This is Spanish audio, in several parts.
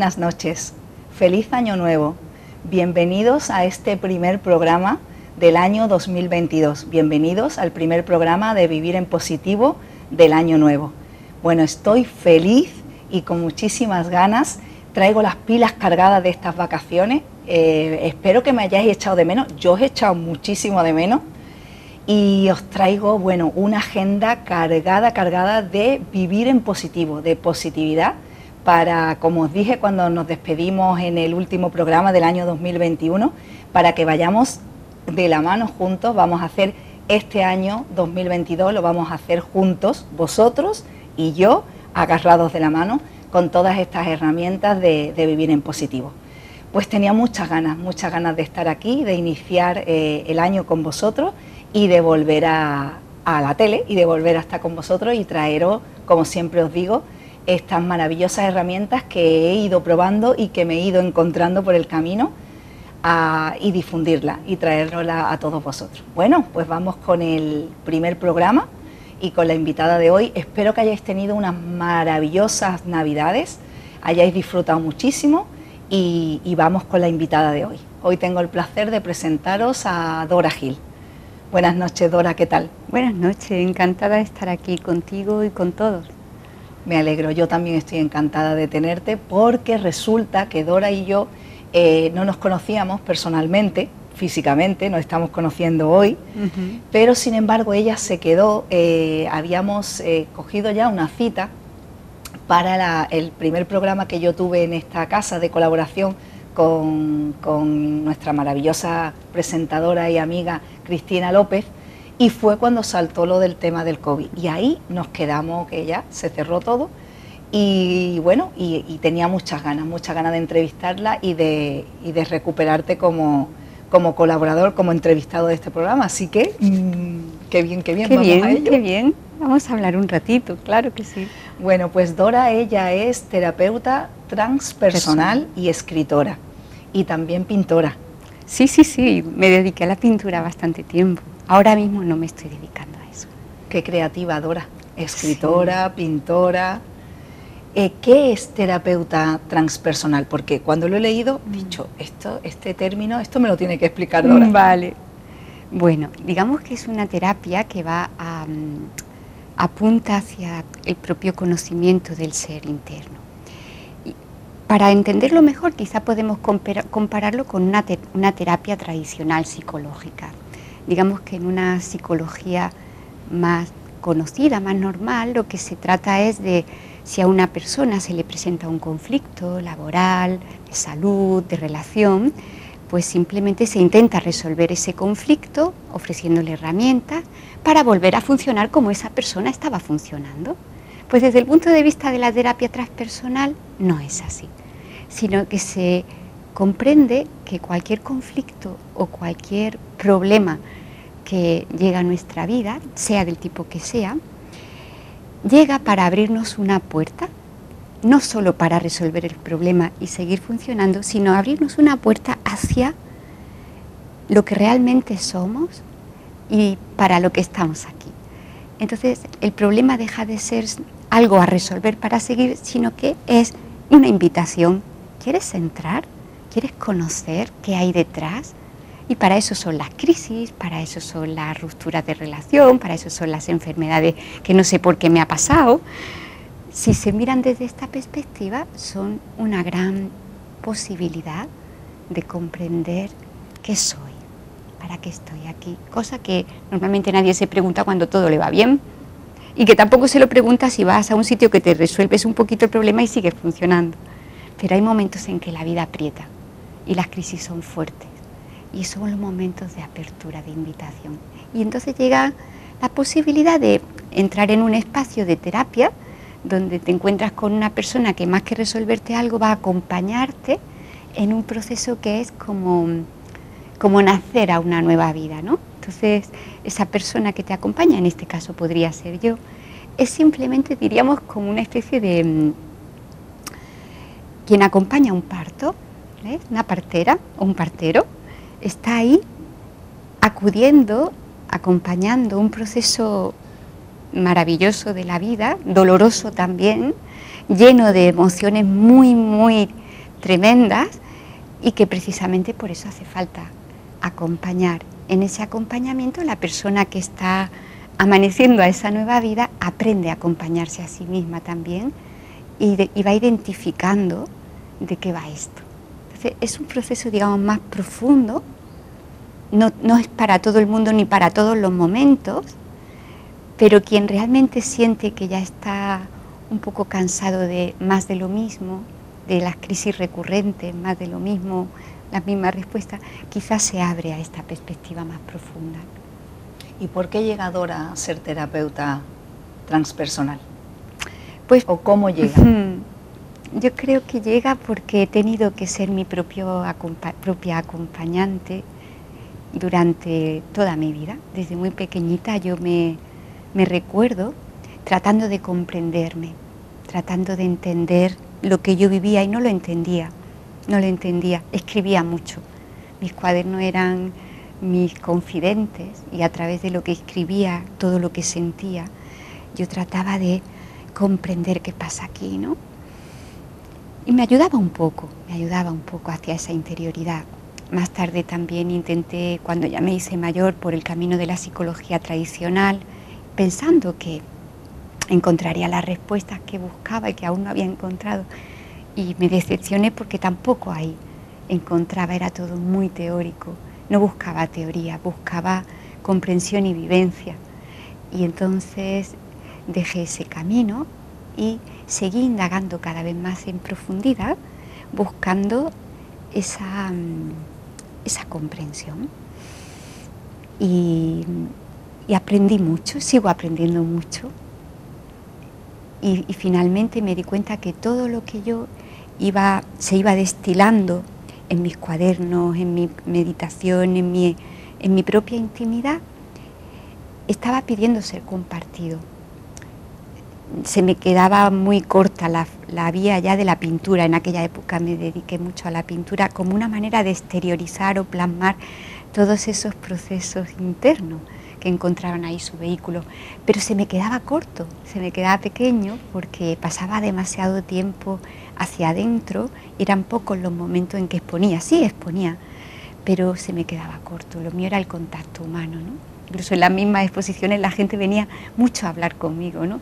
Buenas noches. Feliz año nuevo. Bienvenidos a este primer programa del año 2022. Bienvenidos al primer programa de Vivir en Positivo del año nuevo. Bueno, estoy feliz y con muchísimas ganas. Traigo las pilas cargadas de estas vacaciones. Eh, espero que me hayáis echado de menos. Yo os he echado muchísimo de menos. Y os traigo, bueno, una agenda cargada, cargada de vivir en positivo, de positividad para, como os dije cuando nos despedimos en el último programa del año 2021, para que vayamos de la mano juntos, vamos a hacer este año 2022, lo vamos a hacer juntos, vosotros y yo, agarrados de la mano, con todas estas herramientas de, vivir en positivo. Pues tenía muchas ganas, muchas ganas de estar aquí, de iniciar eh, el año con vosotros y de volver a, a la tele y de volver a estar con vosotros y traeros, como siempre os digo, estas maravillosas herramientas que he ido probando y que me he ido encontrando por el camino y difundirla y traerla a todos vosotros. Bueno, pues vamos con el primer programa y con la invitada de hoy. Espero que hayáis tenido unas maravillosas navidades, hayáis disfrutado muchísimo y, y vamos con la invitada de hoy. Hoy tengo el placer de presentaros a Dora Gil. Buenas noches, Dora, ¿qué tal? Buenas noches, encantada de estar aquí contigo y con todos. Me alegro, yo también estoy encantada de tenerte porque resulta que Dora y yo eh, no nos conocíamos personalmente, físicamente, nos estamos conociendo hoy, pero sin embargo ella se quedó, eh, habíamos eh, cogido ya una cita para el primer programa que yo tuve en esta casa de colaboración con, con nuestra maravillosa presentadora y amiga Cristina López, y fue cuando saltó lo del tema del COVID. Y ahí nos quedamos, que ya se cerró todo. Y bueno, y, tenía muchas ganas, muchas ganas de entrevistarla y de, y de recuperarte como, como colaborador, como entrevistado de este programa. Así que, mm, qué bien, qué bien. Qué bien, qué bien. Vamos a hablar un ratito, claro que sí. Bueno, pues Dora, ella es terapeuta transpersonal y escritora. Y también pintora. Sí, sí, sí, me dediqué a la pintura bastante tiempo. Ahora mismo no me estoy dedicando a eso. Qué creativa, Dora. Escritora, pintora. Eh, ¿Qué es terapeuta transpersonal? Porque cuando lo he leído, he dicho, esto, este término, esto me lo tiene que explicar Dora. Vale. Bueno, digamos que es una terapia que va a, mm, apunta hacia el propio conocimiento del ser interno. para entenderlo mejor, quizá podemos compararlo con una terapia tradicional psicológica digamos que en una psicología más conocida, más normal, lo que se trata es de si a una persona se le presenta un conflicto laboral, de salud, de relación, pues simplemente se intenta resolver ese conflicto ofreciéndole herramientas para volver a funcionar como esa persona estaba funcionando. Pues desde el punto de vista de la terapia transpersonal no es así, sino que se comprende que cualquier conflicto o cualquier problema que llega a nuestra vida, sea del tipo que sea, llega para abrirnos una puerta, no solo para resolver el problema y seguir funcionando, sino abrirnos una puerta hacia lo que realmente somos y para lo que estamos aquí. Entonces el problema deja de ser algo a resolver para seguir, sino que es una invitación. ¿Quieres entrar? ¿Quieres conocer qué hay detrás? Y para eso son las crisis, para eso son las rupturas de relación, para eso son las enfermedades que no sé por qué me ha pasado. Si se miran desde esta perspectiva, son una gran posibilidad de comprender qué soy, para qué estoy aquí. Cosa que normalmente nadie se pregunta cuando todo le va bien y que tampoco se lo pregunta si vas a un sitio que te resuelves un poquito el problema y sigues funcionando. Pero hay momentos en que la vida aprieta y las crisis son fuertes. Y son los momentos de apertura, de invitación. Y entonces llega la posibilidad de entrar en un espacio de terapia donde te encuentras con una persona que más que resolverte algo va a acompañarte en un proceso que es como, como nacer a una nueva vida, ¿no? Entonces, esa persona que te acompaña, en este caso podría ser yo, es simplemente, diríamos, como una especie de... Mm, quien acompaña un parto, una partera o un partero, está ahí acudiendo, acompañando un proceso maravilloso de la vida, doloroso también, lleno de emociones muy, muy tremendas y que precisamente por eso hace falta acompañar. En ese acompañamiento la persona que está amaneciendo a esa nueva vida aprende a acompañarse a sí misma también y, va identificando de qué va esto. Es un proceso, digamos, más profundo, no, no es para todo el mundo ni para todos los momentos, pero quien realmente siente que ya está un poco cansado de más de lo mismo, de las crisis recurrentes, más de lo mismo, las mismas respuestas, quizás se abre a esta perspectiva más profunda. ¿Y por qué llega Dora a ser terapeuta transpersonal? Pues, ¿O cómo llega? Yo creo que llega porque he tenido que ser mi propio propia acompañante durante toda mi vida. Desde muy pequeñita yo me, me recuerdo tratando de comprenderme, tratando de entender lo que yo vivía y no lo entendía, no lo entendía, escribía mucho. Mis cuadernos eran mis confidentes y a través de lo que escribía, todo lo que sentía, yo trataba de comprender qué pasa aquí, ¿no? Y me ayudaba un poco, me ayudaba un poco hacia esa interioridad. Más tarde también intenté, cuando ya me hice mayor, por el camino de la psicología tradicional, pensando que encontraría las respuestas que buscaba y que aún no había encontrado. Y me decepcioné porque tampoco ahí encontraba, era todo muy teórico. No buscaba teoría, buscaba comprensión y vivencia. Y entonces dejé ese camino y seguí indagando cada vez más en profundidad, buscando esa, mm, esa comprensión. Y, y aprendí mucho, sigo aprendiendo mucho y, finalmente me di cuenta que todo lo que yo iba, se iba destilando en mis cuadernos, en mi meditación, en mi, en mi propia intimidad, estaba pidiendo ser compartido. Se me quedaba muy corta la, la, vía ya de la pintura. En aquella época me dediqué mucho a la pintura como una manera de exteriorizar o plasmar todos esos procesos internos que encontraban ahí su vehículo, pero se me quedaba corto, se me quedaba pequeño porque pasaba demasiado tiempo hacia adentro, eran pocos los momentos en que exponía, sí exponía, pero se me quedaba corto, lo mío era el contacto humano, ¿no? Incluso en las mismas exposiciones la gente venía mucho a hablar conmigo, ¿no?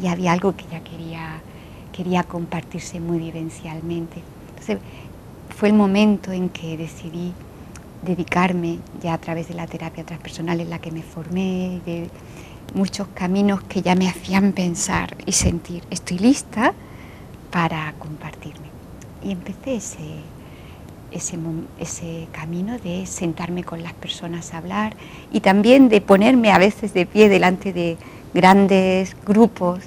Y había algo que ya quería, quería compartirse muy vivencialmente. Entonces, fue el momento en que decidí dedicarme ya a través de la terapia transpersonal en la que me formé, de muchos caminos que ya me hacían pensar y sentir, estoy lista para compartirme. Y empecé ese, ese, camino de sentarme con las personas a hablar y también de ponerme a veces de pie delante de grandes grupos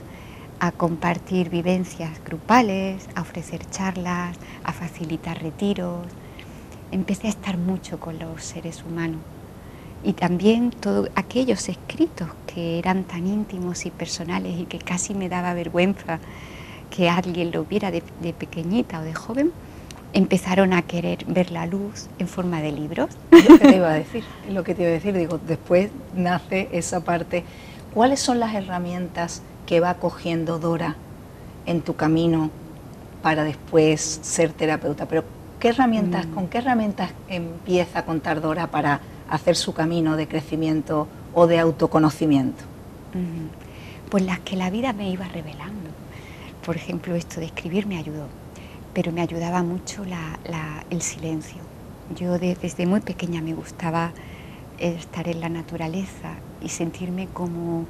a compartir vivencias grupales, a ofrecer charlas, a facilitar retiros, empecé a estar mucho con los seres humanos y también todos aquellos escritos que eran tan íntimos y personales y que casi me daba vergüenza que alguien lo viera de, pequeñita o de joven, empezaron a querer ver la luz en forma de libros. lo que te iba a decir, lo que te iba a decir, digo, después nace esa parte. ¿Cuáles son las herramientas que va cogiendo Dora en tu camino para después ser terapeuta? Pero ¿Qué herramientas, mm. ¿Con qué herramientas empieza a contar Dora para hacer su camino de crecimiento o de autoconocimiento? Pues las que la vida me iba revelando. Por ejemplo, esto de escribir me ayudó, pero me ayudaba mucho el silencio. Yo desde muy pequeña me gustaba estar en la naturaleza y sentirme como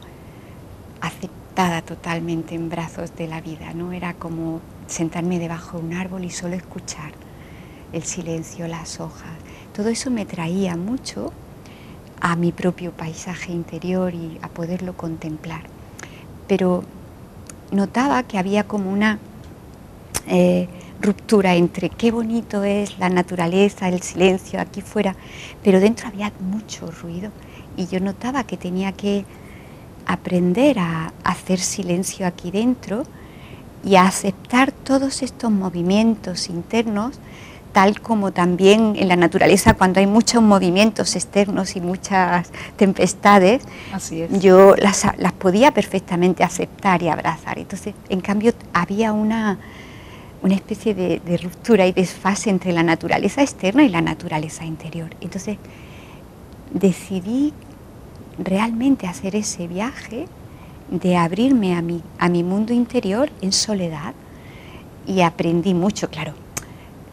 aceptada totalmente en brazos de la vida, ¿no? Era como sentarme debajo de un árbol y solo escuchar el silencio, las hojas. Todo eso me traía mucho a mi propio paisaje interior y a poderlo contemplar. Pero notaba que había como una eh, ruptura entre qué bonito es la naturaleza, el silencio aquí fuera, pero dentro había mucho ruido y yo notaba que tenía que aprender a hacer silencio aquí dentro y a aceptar todos estos movimientos internos tal como también en la naturaleza cuando hay muchos movimientos externos y muchas tempestades, yo las, podía perfectamente aceptar y abrazar. Entonces, en cambio, había una, una especie de, de, ruptura y desfase entre la naturaleza externa y la naturaleza interior. Entonces, decidí realmente hacer ese viaje de abrirme a mi, a mi mundo interior en soledad y aprendí mucho, claro.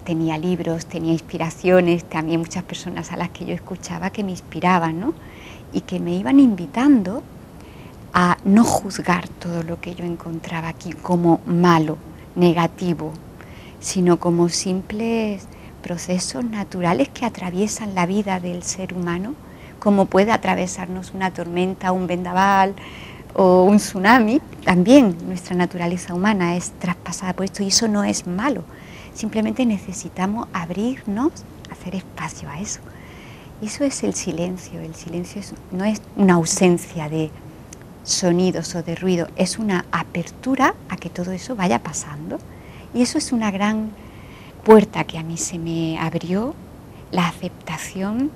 Tenía libros, tenía inspiraciones, también muchas personas a las que yo escuchaba que me inspiraban, ¿no? Y que me iban invitando a no juzgar todo lo que yo encontraba aquí como malo, negativo, sino como simples procesos naturales que atraviesan la vida del ser humano, como puede atravesarnos una tormenta, un vendaval, o un tsunami, también nuestra naturaleza humana es traspasada por esto y eso no es malo. Simplemente necesitamos abrirnos, hacer espacio a eso. Eso es el silencio. El silencio no es una ausencia de sonidos o de ruido, es una apertura a que todo eso vaya pasando. Y eso es una gran puerta que a mí se me abrió, la aceptación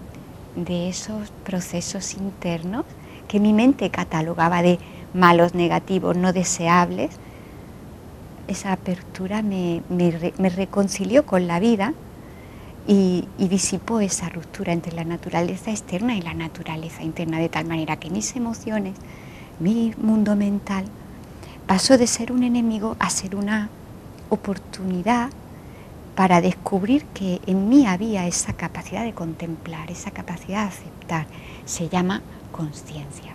de esos procesos internos que mi mente catalogaba de malos, negativos, no deseables, esa apertura me, reconcilió con la vida y, y, disipó esa ruptura entre la naturaleza externa y la naturaleza interna, de tal manera que mis emociones, mi mundo mental, pasó de ser un enemigo a ser una oportunidad para descubrir que en mí había esa capacidad de contemplar, esa capacidad de aceptar. Se llama conciencia.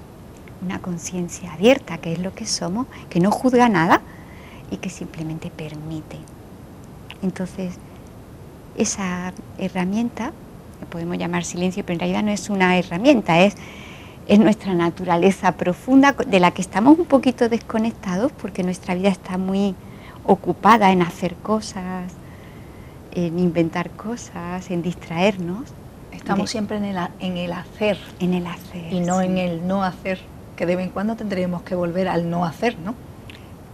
Una conciencia abierta, que es lo que somos, que no juzga nada y que simplemente permite. Entonces, esa herramienta, que podemos llamar silencio, pero en realidad no es una herramienta, es, es nuestra naturaleza profunda de la que estamos un poquito desconectados porque nuestra vida está muy ocupada en hacer cosas, en inventar cosas, en distraernos Estamos siempre en el, en el hacer. En el hacer. Y no en el no hacer, que de vez en cuando tendremos que volver al no hacer, ¿no?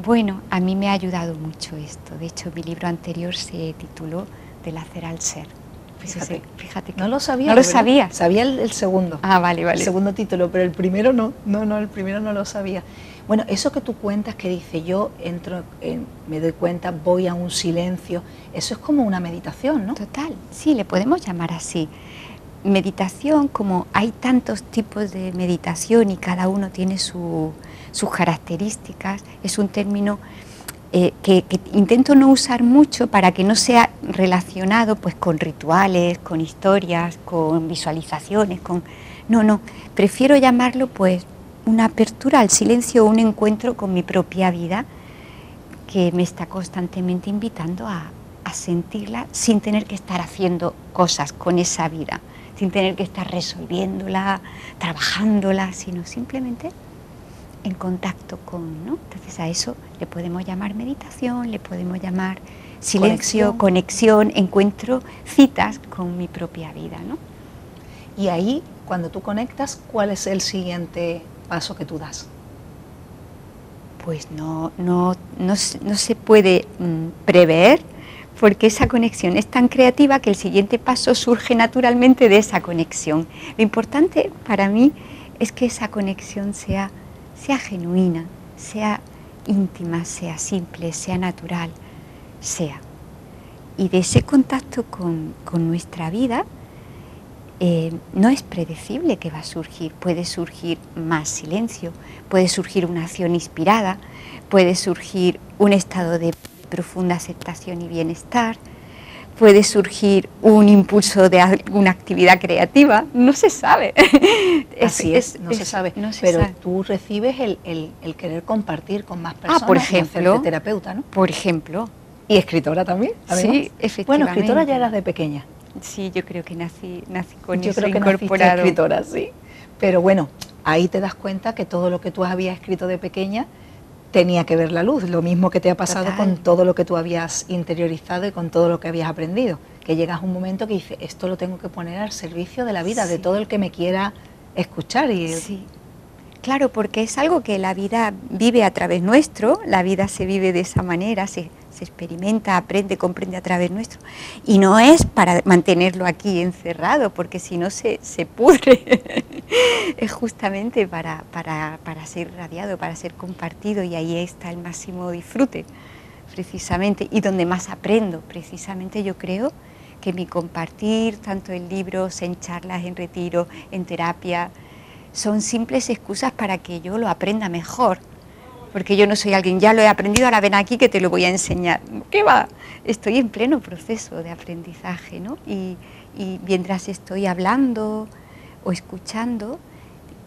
Bueno, a mí me ha ayudado mucho esto. De hecho, mi libro anterior se tituló Del hacer al ser. Fíjate, fíjate que no lo sabía. No lo sabía. Sabía el, segundo. Ah, vale, vale. El segundo título, pero el primero no. No, no, el primero no lo sabía. Bueno, eso que tú cuentas que dice yo entro, me doy cuenta, voy a un silencio, eso es como una meditación, ¿no? Total, sí, le podemos llamar así meditación, como hay tantos tipos de meditación y cada uno tiene sus características, es un término eh, que, intento no usar mucho para que no sea relacionado pues con rituales, con historias, con visualizaciones, con no, no, prefiero llamarlo pues una apertura al silencio, un encuentro con mi propia vida que me está constantemente invitando a sentirla sin tener que estar haciendo cosas con esa vida sin tener que estar resolviéndola, trabajándola, sino simplemente en contacto con, ¿no? Entonces a eso le podemos llamar meditación, le podemos llamar silencio, conexión, encuentro, citas con mi propia vida, ¿no? Y ahí, cuando tú conectas, ¿cuál es el siguiente paso que tú das? Pues no, no, no, se puede mm, prever, porque esa conexión es tan creativa que el siguiente paso surge naturalmente de esa conexión. Lo importante para mí es que esa conexión sea, sea genuina, sea íntima, sea simple, sea natural, sea. Y de ese contacto con, nuestra vida eh, no es predecible que va a surgir. Puede surgir más silencio, puede surgir una acción inspirada, puede surgir un estado de profunda aceptación y bienestar, puede surgir un impulso de alguna actividad creativa, no se sabe. Así es, no se sabe. pero tú recibes el, querer compartir con más personas ah, por ejemplo, terapeuta, ¿no? Por ejemplo. Y escritora también, Sí, efectivamente. Bueno, escritora ya eras de pequeña. Sí, yo creo que nací, nací con yo eso creo que incorporado. escritora, sí. Pero bueno, ahí te das cuenta que todo lo que tú habías escrito de pequeña tenía que ver la luz, lo mismo que te ha pasado con todo lo que tú habías interiorizado y con todo lo que habías aprendido, que llegas a un momento que dices, esto lo tengo que poner al servicio de la vida, de todo el que me quiera escuchar. Y... Sí, claro, porque es algo que la vida vive a través nuestro, la vida se vive de esa manera, se, se experimenta, aprende, comprende a través nuestro. Y no es para mantenerlo aquí encerrado, porque si no se, se pudre. es justamente para, para, para ser radiado, para ser compartido y ahí está el máximo disfrute, precisamente, y donde más aprendo, precisamente yo creo que mi compartir, tanto en libros, en charlas, en retiro, en terapia, son simples excusas para que yo lo aprenda mejor. Porque yo no soy alguien, ya lo he aprendido, ahora ven aquí que te lo voy a enseñar. ¿Qué va? Estoy en pleno proceso de aprendizaje, ¿no? Y, mientras estoy hablando o escuchando,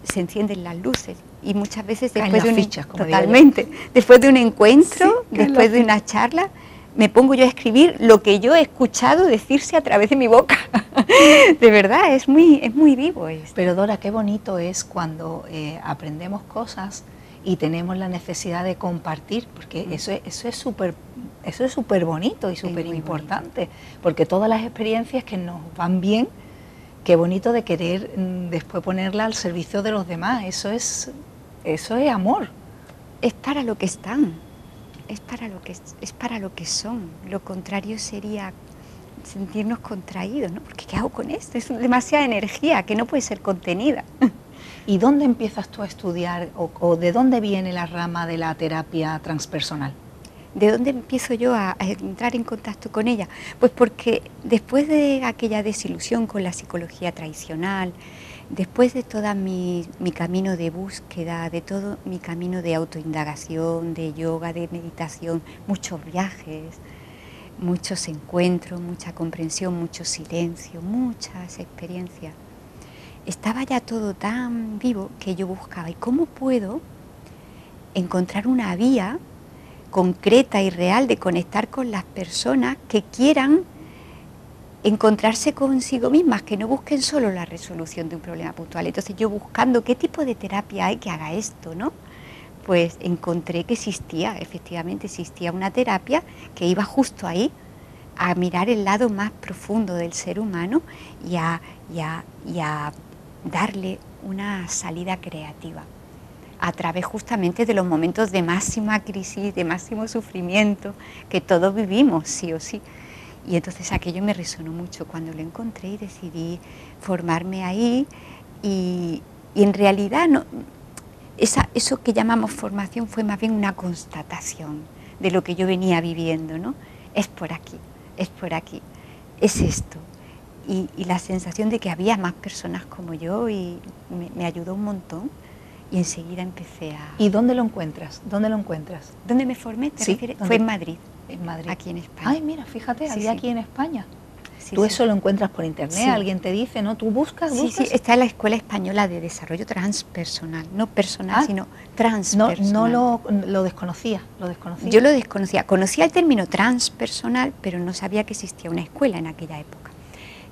se encienden las luces. Y muchas veces después de un, totalmente, después de un encuentro, después de una charla, me pongo yo a escribir lo que yo he escuchado decirse a través de mi boca. de verdad, es muy, es muy vivo esto. Pero Dora, qué bonito es cuando eh, aprendemos cosas y tenemos la necesidad de compartir, porque mm. eso, eso es súper eso es súper bonito y súper importante, porque todas las experiencias que nos van bien, qué bonito de querer mm, después ponerla al servicio de los demás, eso es, eso es amor. Es para lo que están es para lo que, es para lo que son. Lo contrario sería sentirnos contraídos, ¿no? Porque ¿qué hago con esto? Es demasiada energía que no puede ser contenida. ¿Y dónde empiezas tú a estudiar o, de dónde viene la rama de la terapia transpersonal? ¿De dónde empiezo yo a, entrar en contacto con ella? Pues porque después de aquella desilusión con la psicología tradicional, Después de todo mi, camino de búsqueda, de todo mi camino de autoindagación, de yoga, de meditación, muchos viajes, muchos encuentros, mucha comprensión, mucho silencio, muchas experiencias, estaba ya todo tan vivo que yo buscaba, ¿y cómo puedo encontrar una vía concreta y real de conectar con las personas que quieran encontrarse consigo mismas, que no busquen solo la resolución de un problema puntual. Entonces yo buscando qué tipo de terapia hay que haga esto, ¿no? Pues encontré que existía, efectivamente existía una terapia que iba justo ahí a mirar el lado más profundo del ser humano y a, darle una salida creativa a través justamente de los momentos de máxima crisis, de máximo sufrimiento que todos vivimos, sí o sí. Y entonces aquello me resonó mucho cuando lo encontré y decidí formarme ahí y, en realidad eso que llamamos formación fue más bien una constatación de lo que yo venía viviendo, ¿no? Es por aquí, es por aquí, es esto. Y, la sensación de que había más personas como yo y me, ayudó un montón y enseguida empecé a... ¿Y dónde lo encuentras? ¿Dónde lo encuentras? ¿Dónde me formé? Fue en Madrid en Madrid. Aquí en España. Ay, mira, fíjate, aquí en España. Tú eso lo encuentras por internet, alguien te dice, ¿no? Tú buscas, buscas. Sí, sí, está en la Escuela Española de Desarrollo Transpersonal, no personal, ah, sino transpersonal. No, no lo, desconocía, lo desconocía. Yo lo desconocía, conocía el término transpersonal, pero no sabía que existía una escuela en aquella época.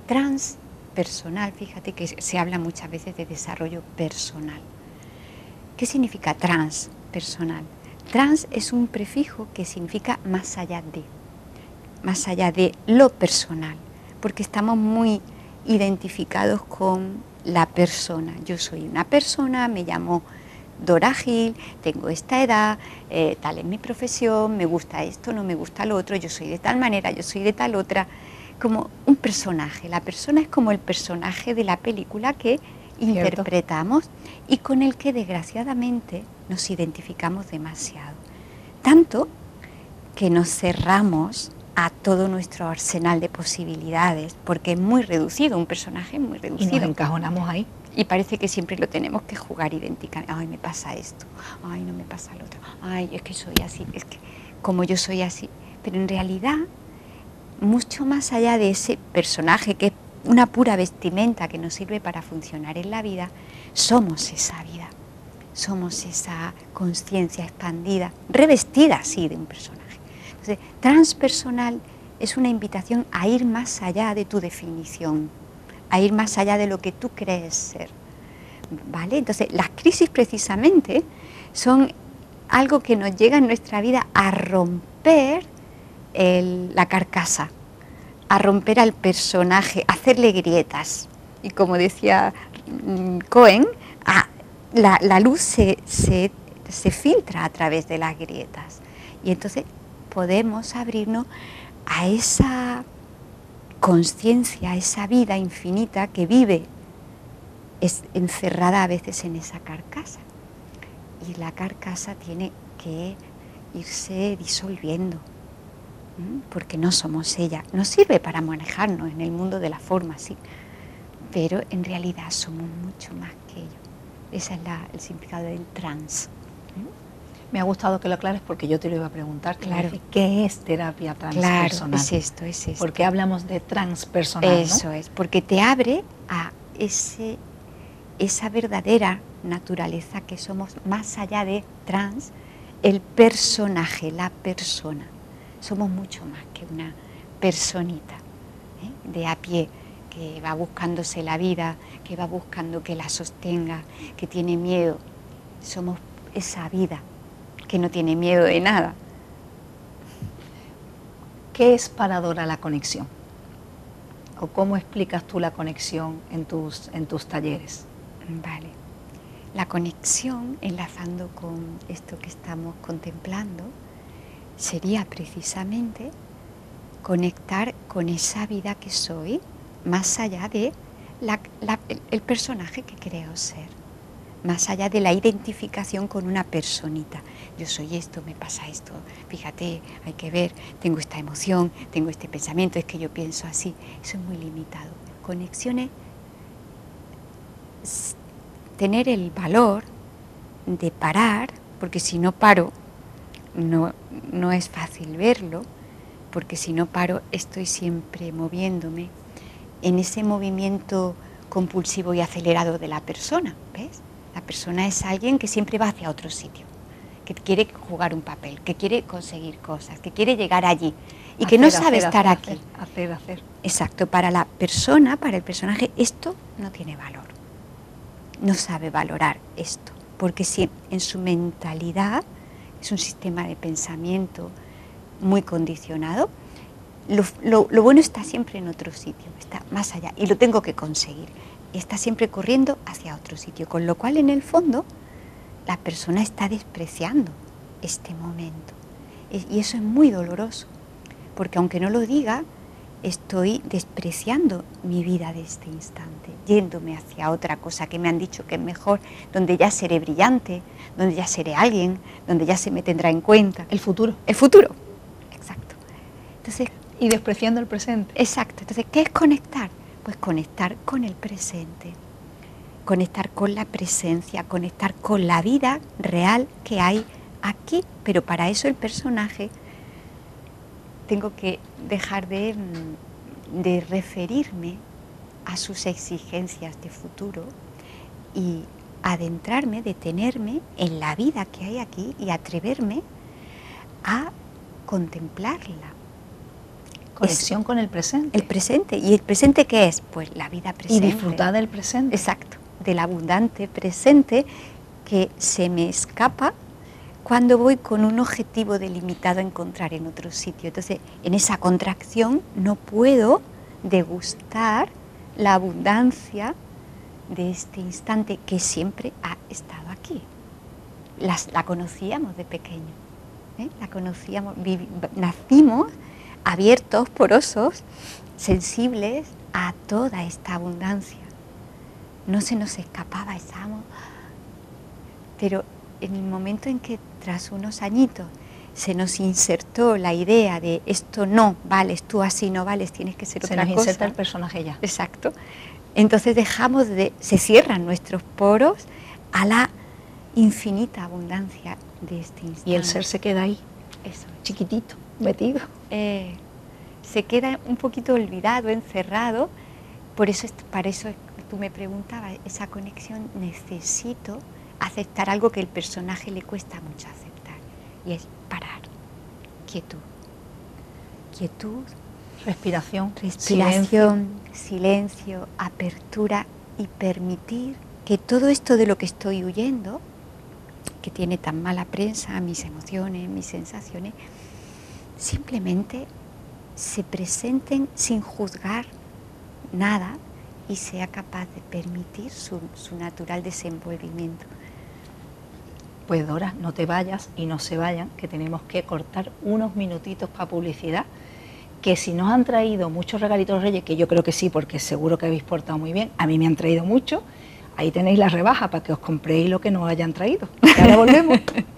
Transpersonal, fíjate que se habla muchas veces de desarrollo personal. ¿Qué significa transpersonal? Trans es un prefijo que significa más allá de, más allá de lo personal, porque estamos muy identificados con la persona. Yo soy una persona, me llamo Dora Gil, tengo esta edad, eh, tal es mi profesión, me gusta esto, no me gusta lo otro, yo soy de tal manera, yo soy de tal otra, como un personaje. La persona es como el personaje de la película que interpretamos y con el que desgraciadamente nos identificamos demasiado. Tanto que nos cerramos a todo nuestro arsenal de posibilidades, porque es muy reducido, un personaje muy reducido. Y nos encajonamos ahí. Y parece que siempre lo tenemos que jugar idénticamente. Ay, me pasa esto. Ay, no me pasa lo otro. Ay, es que soy así. Es que como yo soy así. Pero en realidad, mucho más allá de ese personaje que es una pura vestimenta que nos sirve para funcionar en la vida, somos esa vida, somos esa conciencia expandida, revestida así de un personaje. Entonces, transpersonal es una invitación a ir más allá de tu definición, a ir más allá de lo que tú crees ser. ¿Vale? Entonces, las crisis precisamente son algo que nos llega en nuestra vida a romper la carcasa, a romper al personaje, a hacerle grietas. Y como decía mm, Cohen, la, luz se, filtra a través de las grietas. Y entonces podemos abrirnos a esa conciencia, a esa vida infinita que vive encerrada a veces en esa carcasa. Y la carcasa tiene que irse disolviendo, porque no somos ella. Nos sirve para manejarnos en el mundo de la forma, sí, pero en realidad somos mucho más que ello. Ese es el significado del trans. Me ha gustado que lo aclares porque yo te lo iba a preguntar. Claro. ¿Qué es terapia transpersonal? Claro, es esto, es esto. ¿Por qué hablamos de transpersonal? Eso es, porque te abre a ese, esa verdadera naturaleza que somos más allá de trans, el personaje, la persona. Somos mucho más que una personita ¿eh? de a pie que va buscándose la vida, que va buscando que la sostenga, que tiene miedo. Somos esa vida que no tiene miedo de nada. ¿Qué es para Dora la conexión? ¿O cómo explicas tú la conexión en tus, en tus talleres? Vale. La conexión, enlazando con esto que estamos contemplando, sería precisamente conectar con esa vida que soy, más allá de el personaje que creo ser más allá de la identificación con una personita. Yo soy esto, me pasa esto, fíjate, hay que ver, tengo esta emoción, tengo este pensamiento, es que yo pienso así. Eso es muy limitado. Conexiones, tener el valor de parar, porque si no paro, no, no es fácil verlo, porque si no paro estoy siempre moviéndome en ese movimiento compulsivo y acelerado de la persona, ¿ves? La persona es alguien que siempre va hacia otro sitio, que quiere jugar un papel, que quiere conseguir cosas, que quiere llegar allí y que no sabe estar aquí. Hacer, hacer. Exacto, para la persona, para el personaje, esto no tiene valor. No sabe valorar esto, porque si en su mentalidad es un sistema de pensamiento muy condicionado, lo, lo, bueno está siempre en otro sitio, está más allá y lo tengo que conseguir está siempre corriendo hacia otro sitio, con lo cual en el fondo la persona está despreciando este momento. Y eso es muy doloroso, porque aunque no lo diga, estoy despreciando mi vida de este instante, yéndome hacia otra cosa que me han dicho que es mejor, donde ya seré brillante, donde ya seré alguien, donde ya se me tendrá en cuenta. El futuro. El futuro, exacto. Entonces, y despreciando el presente. Exacto. Entonces, ¿qué es conectar? Pues conectar con el presente, conectar con la presencia, conectar con la vida real que hay aquí. Pero para eso el personaje tengo que dejar de, mm, de referirme a sus exigencias de futuro y adentrarme, detenerme en la vida que hay aquí y atreverme a contemplarla Conexión con el presente. El presente. ¿Y el presente qué es? Pues la vida presente. Y disfrutar del presente. Exacto, del abundante presente que se me escapa cuando voy con un objetivo delimitado a encontrar en otro sitio. Entonces, en esa contracción no puedo degustar la abundancia de este instante que siempre ha estado aquí. la conocíamos de pequeño, ¿eh? la conocíamos, nacimos abiertos, porosos, sensibles a toda esta abundancia. No se nos escapaba, estábamos... Pero en el momento en que tras unos añitos se nos insertó la idea de esto no vales, tú así no vales, tienes que ser otra cosa. Se nos inserta el personaje ya. Exacto. Entonces dejamos de, se cierran nuestros poros a la infinita abundancia de este instante. Y el ser se queda ahí, Eso. chiquitito metido. Eh, se queda un poquito olvidado, encerrado. Por eso, para eso tú me preguntabas, esa conexión necesito aceptar algo que el personaje le cuesta mucho aceptar. Y es parar. Quietud. Quietud. Respiración. Respiración, silencio, apertura y permitir que todo esto de lo que estoy huyendo, que tiene tan mala prensa, mis emociones, mis sensaciones, simplemente se presenten sin juzgar nada y sea capaz de permitir su, natural desenvolvimiento. Pues Dora, no te vayas y no se vayan, que tenemos que cortar unos minutitos para publicidad, que si nos han traído muchos regalitos reyes, que yo creo que sí, porque seguro que habéis portado muy bien, a mí me han traído mucho, ahí tenéis la rebaja para que os compréis lo que nos hayan traído. Ahora volvemos.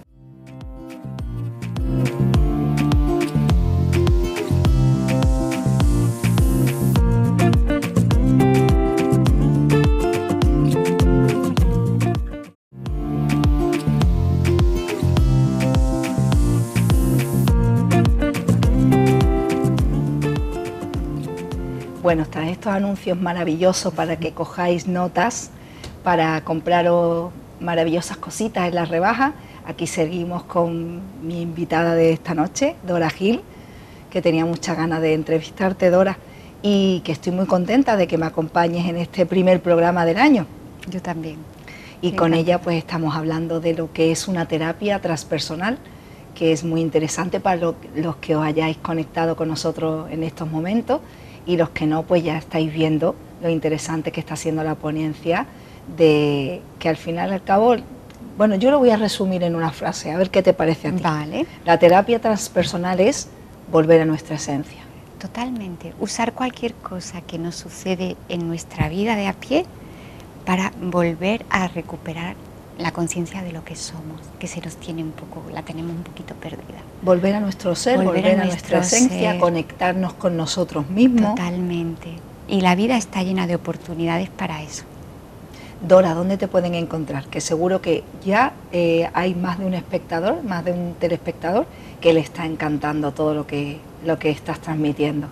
Bueno, tras estos anuncios maravillosos para que cojáis notas, para compraros maravillosas cositas en la rebaja, aquí seguimos con mi invitada de esta noche, Dora Gil, que tenía muchas ganas de entrevistarte, Dora, y que estoy muy contenta de que me acompañes en este primer programa del año. Yo también. Y con ella pues estamos hablando de lo que es una terapia transpersonal, que es muy interesante para los que os hayáis conectado con nosotros en estos momentos y los que no, pues ya estáis viendo lo interesante que está haciendo la ponencia, de que al final al cabo, bueno, yo lo voy a resumir en una frase, a ver qué te parece a ti. Vale. La terapia transpersonal es volver a nuestra esencia. Totalmente. Usar cualquier cosa que nos sucede en nuestra vida de a pie para volver a recuperar la conciencia de lo que somos, que se nos tiene un poco, la tenemos un poquito perdida. Volver a nuestro ser, volver, a, nuestra esencia, conectarnos con nosotros mismos. Totalmente. Y la vida está llena de oportunidades para eso. Dora, ¿dónde te pueden encontrar? Que seguro que ya eh, hay más de un espectador, más de un telespectador, que le está encantando todo lo que, lo que estás transmitiendo.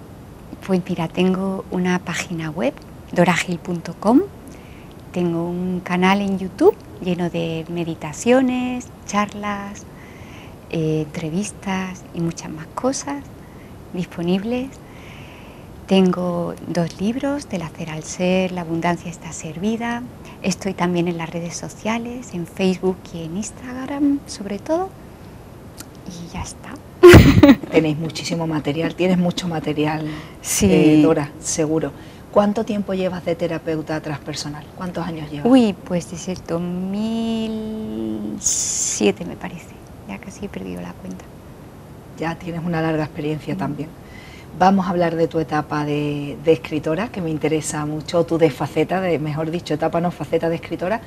Pues mira, tengo una página web, doragil.com, tengo un canal en YouTube lleno de meditaciones, charlas, eh, entrevistas y muchas más cosas disponibles. Tengo dos libros, Del hacer al ser, La abundancia está servida. Estoy también en las redes sociales, en Facebook y en Instagram sobre todo. Y ya está. Tenéis muchísimo material, tienes mucho material, sí. Eh, Dora, seguro. ¿Cuánto tiempo llevas de terapeuta transpersonal? ¿Cuántos años llevas? Uy, pues desde el 2007 me parece. Ya casi he perdido la cuenta. Ya tienes una larga experiencia también. Vamos a hablar de tu etapa de, escritora, que me interesa mucho, tu de faceta, de, mejor dicho, etapa no faceta de escritora.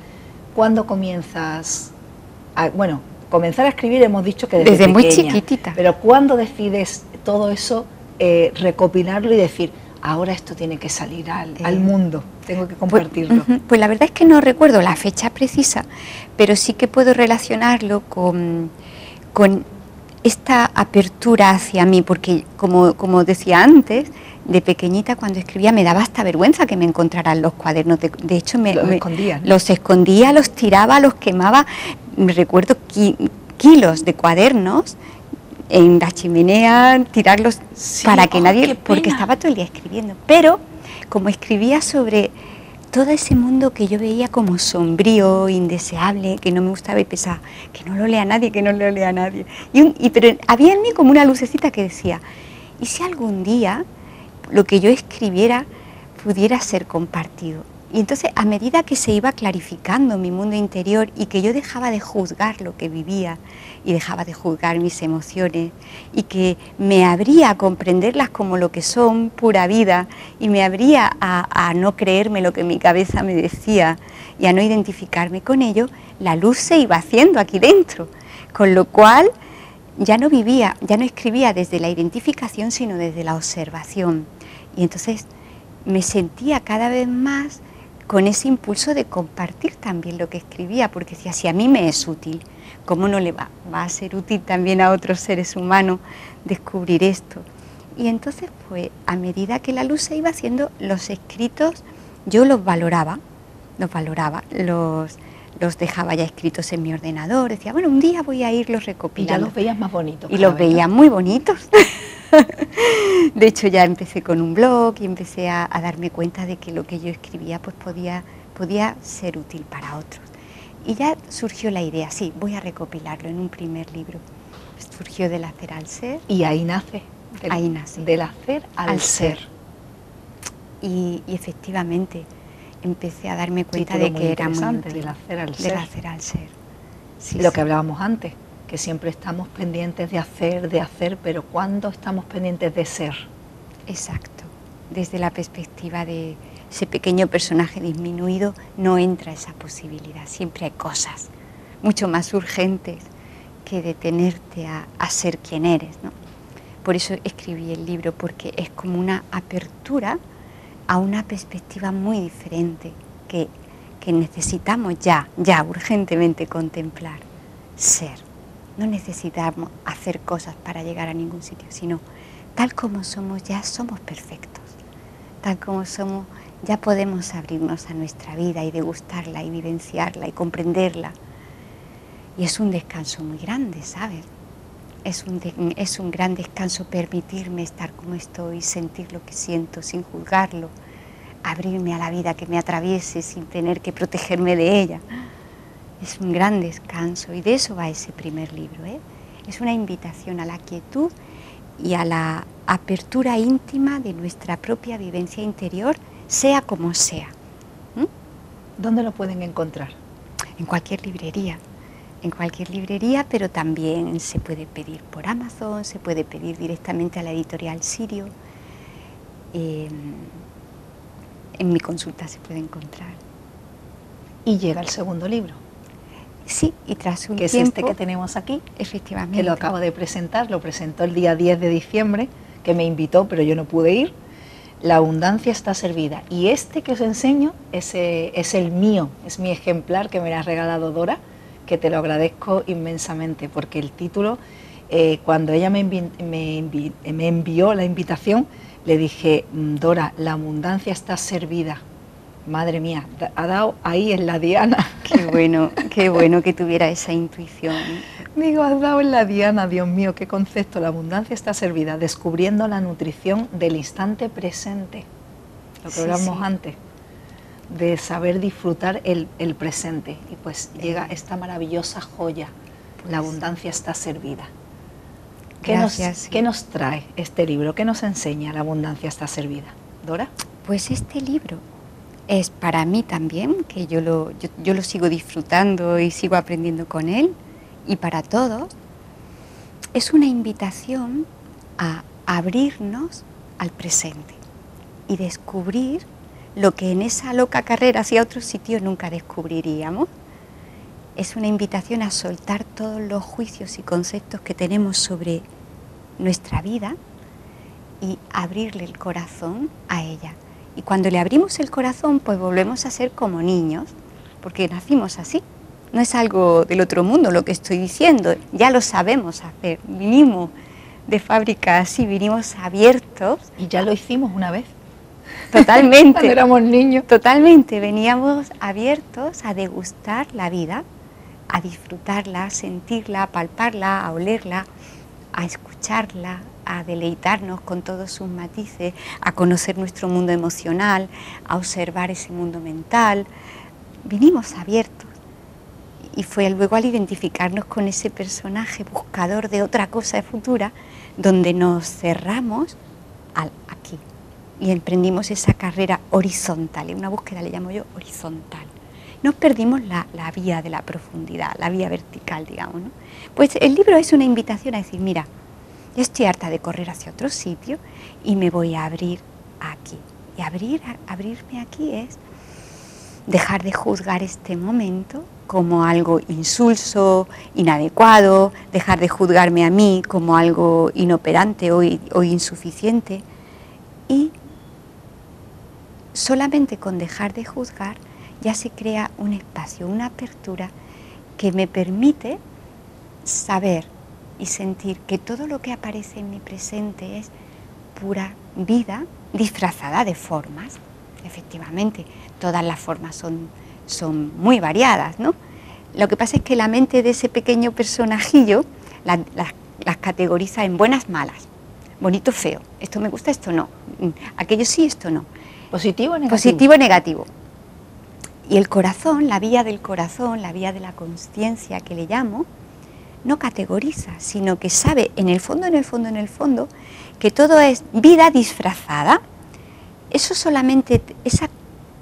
¿Cuándo comienzas a, bueno, comenzar a escribir hemos dicho que desde, desde muy chiquitita. Pero ¿cuándo decides todo eso, eh, recopilarlo y decir, ahora esto tiene que salir al, mundo, tengo que pues, compartirlo. Pues, la verdad es que no recuerdo la fecha precisa, pero sí que puedo relacionarlo con, con esta apertura hacia mí, porque como, como, decía antes, de pequeñita cuando escribía me daba hasta vergüenza que me encontraran los cuadernos. De, hecho, me, los, los escondía, los tiraba, los quemaba. Me recuerdo kilos de cuadernos en la chimenea, tirarlos para que nadie, porque estaba todo el día escribiendo. Pero como escribía sobre todo ese mundo que yo veía como sombrío, indeseable, que no me gustaba y pensaba, que no lo lea nadie, que no lo lea nadie. Y, pero había en mí como una lucecita que decía, ¿y si algún día lo que yo escribiera pudiera ser compartido? Y entonces a medida que se iba clarificando mi mundo interior y que yo dejaba de juzgar lo que vivía y dejaba de juzgar mis emociones y que me abría a comprenderlas como lo que son, pura vida, y me abría a, no creerme lo que mi cabeza me decía y a no identificarme con ello, la luz se iba haciendo aquí dentro. Con lo cual ya no vivía, ya no escribía desde la identificación, sino desde la observación. Y entonces me sentía cada vez más con ese impulso de compartir también lo que escribía, porque si así a mí me es útil, ¿cómo no le va, va a ser útil también a otros seres humanos descubrir esto? Y entonces, pues, a medida que la luz se iba haciendo, los escritos yo los valoraba, los valoraba, los, los dejaba ya escritos en mi ordenador, decía, bueno, un día voy a irlos recopilando. Y ya los veías más bonitos. Y los veía muy bonitos. de hecho, ya empecé con un blog y empecé a, darme cuenta de que lo que yo escribía pues podía, podía ser útil para otros. Y ya surgió la idea, sí, voy a recopilarlo en un primer libro. Surgió del hacer al ser. Y ahí nace. ahí nace. Del hacer al, ser. Y, efectivamente empecé a darme cuenta de que era muy del hacer al ser. Del hacer al ser. lo que hablábamos antes, que siempre estamos pendientes de hacer, de hacer, pero ¿cuándo estamos pendientes de ser? Exacto. Desde la perspectiva de ese pequeño personaje disminuido, no entra esa posibilidad. Siempre hay cosas mucho más urgentes que detenerte a, a ser quien eres. ¿no? Por eso escribí el libro, porque es como una apertura a una perspectiva muy diferente que, que necesitamos ya, ya urgentemente contemplar. Ser. No necesitamos hacer cosas para llegar a ningún sitio, sino tal como somos ya somos perfectos. Tal como somos ya podemos abrirnos a nuestra vida y degustarla y vivenciarla y comprenderla. Y es un descanso muy grande, ¿sabes? Es un, es un gran descanso permitirme estar como estoy, sentir lo que siento sin juzgarlo, abrirme a la vida que me atraviese sin tener que protegerme de ella. Es un gran descanso y de eso va ese primer libro. ¿eh? Es una invitación a la quietud y a la apertura íntima de nuestra propia vivencia interior, sea como sea. ¿Dónde lo pueden encontrar? En cualquier librería en cualquier librería, pero también se puede pedir por Amazon, se puede pedir directamente a la editorial Sirio. Em, en mi consulta se puede encontrar. Y llega el segundo libro. Sí, y tras un que tiempo... es este que tenemos aquí. Efectivamente. Que lo acabo de presentar, lo presentó el día 10 de diciembre, que me invitó, pero yo no pude ir. La abundancia está servida. Y este que os enseño es, es el mío, es mi ejemplar que me ha regalado Dora que te lo agradezco inmensamente, porque el título, eh, cuando ella me, envió la invitación, le dije, mm, Dora, la abundancia está servida. Madre mía, ha dado ahí en la diana. Qué bueno, qué bueno que tuviera esa intuición. Digo, has dado en la diana, Dios mío, qué concepto, la abundancia está servida, descubriendo la nutrición del instante presente, lo que hablamos antes de saber disfrutar el, presente. Y pues llega esta maravillosa joya, la abundancia está servida. ¿Qué nos, ¿Qué nos, trae este libro? ¿Qué nos enseña la abundancia está servida? Dora. Pues este libro es para mí también, que yo lo, sigo disfrutando y sigo aprendiendo con él, y para todos, es una invitación a abrirnos al presente y descubrir lo que en esa loca carrera hacia otros sitios nunca descubriríamos. Es una invitación a soltar todos los juicios y conceptos que tenemos sobre nuestra vida y abrirle el corazón a ella. Y cuando le abrimos el corazón, pues volvemos a ser como niños, porque nacimos así. No es algo del otro mundo lo que estoy diciendo, ya lo sabemos hacer. Vinimos de fábrica así, vinimos abiertos. Y ya lo hicimos una vez. Totalmente. Cuando éramos niños. Totalmente. Veníamos abiertos a degustar la vida, a disfrutarla, a sentirla, a palparla, a olerla, a escucharla, a deleitarnos con todos sus matices, a conocer nuestro mundo emocional, a observar ese mundo mental. Vinimos abiertos. Y fue luego al identificarnos con ese personaje buscador de otra cosa futura, donde nos cerramos al aquí y emprendimos esa carrera horizontal, una búsqueda le llamo yo horizontal. Nos perdimos la, vía de la profundidad, la vía vertical, digamos. ¿no? Pues el libro es una invitación a decir, mira, estoy harta de correr hacia otro sitio y me voy a abrir aquí. Y abrir, abrirme aquí es dejar de juzgar este momento como algo insulso, inadecuado, dejar de juzgarme a mí como algo inoperante o insuficiente y solamente con dejar de juzgar ya se crea un espacio, una apertura que me permite saber y sentir que todo lo que aparece en mi presente es pura vida disfrazada de formas. Efectivamente, todas las formas son, son muy variadas, ¿no? Lo que pasa es que la mente de ese pequeño personajillo las categoriza en buenas, malas, bonito, feo, esto me gusta, esto no, aquello sí, esto no. Positivo o negativo. Positivo o negativo. Y el corazón, la vía del corazón, la vía de la conciencia que le llamo, no categoriza, sino que sabe en el fondo, en el fondo, en el fondo, que todo es vida disfrazada. Eso solamente, esa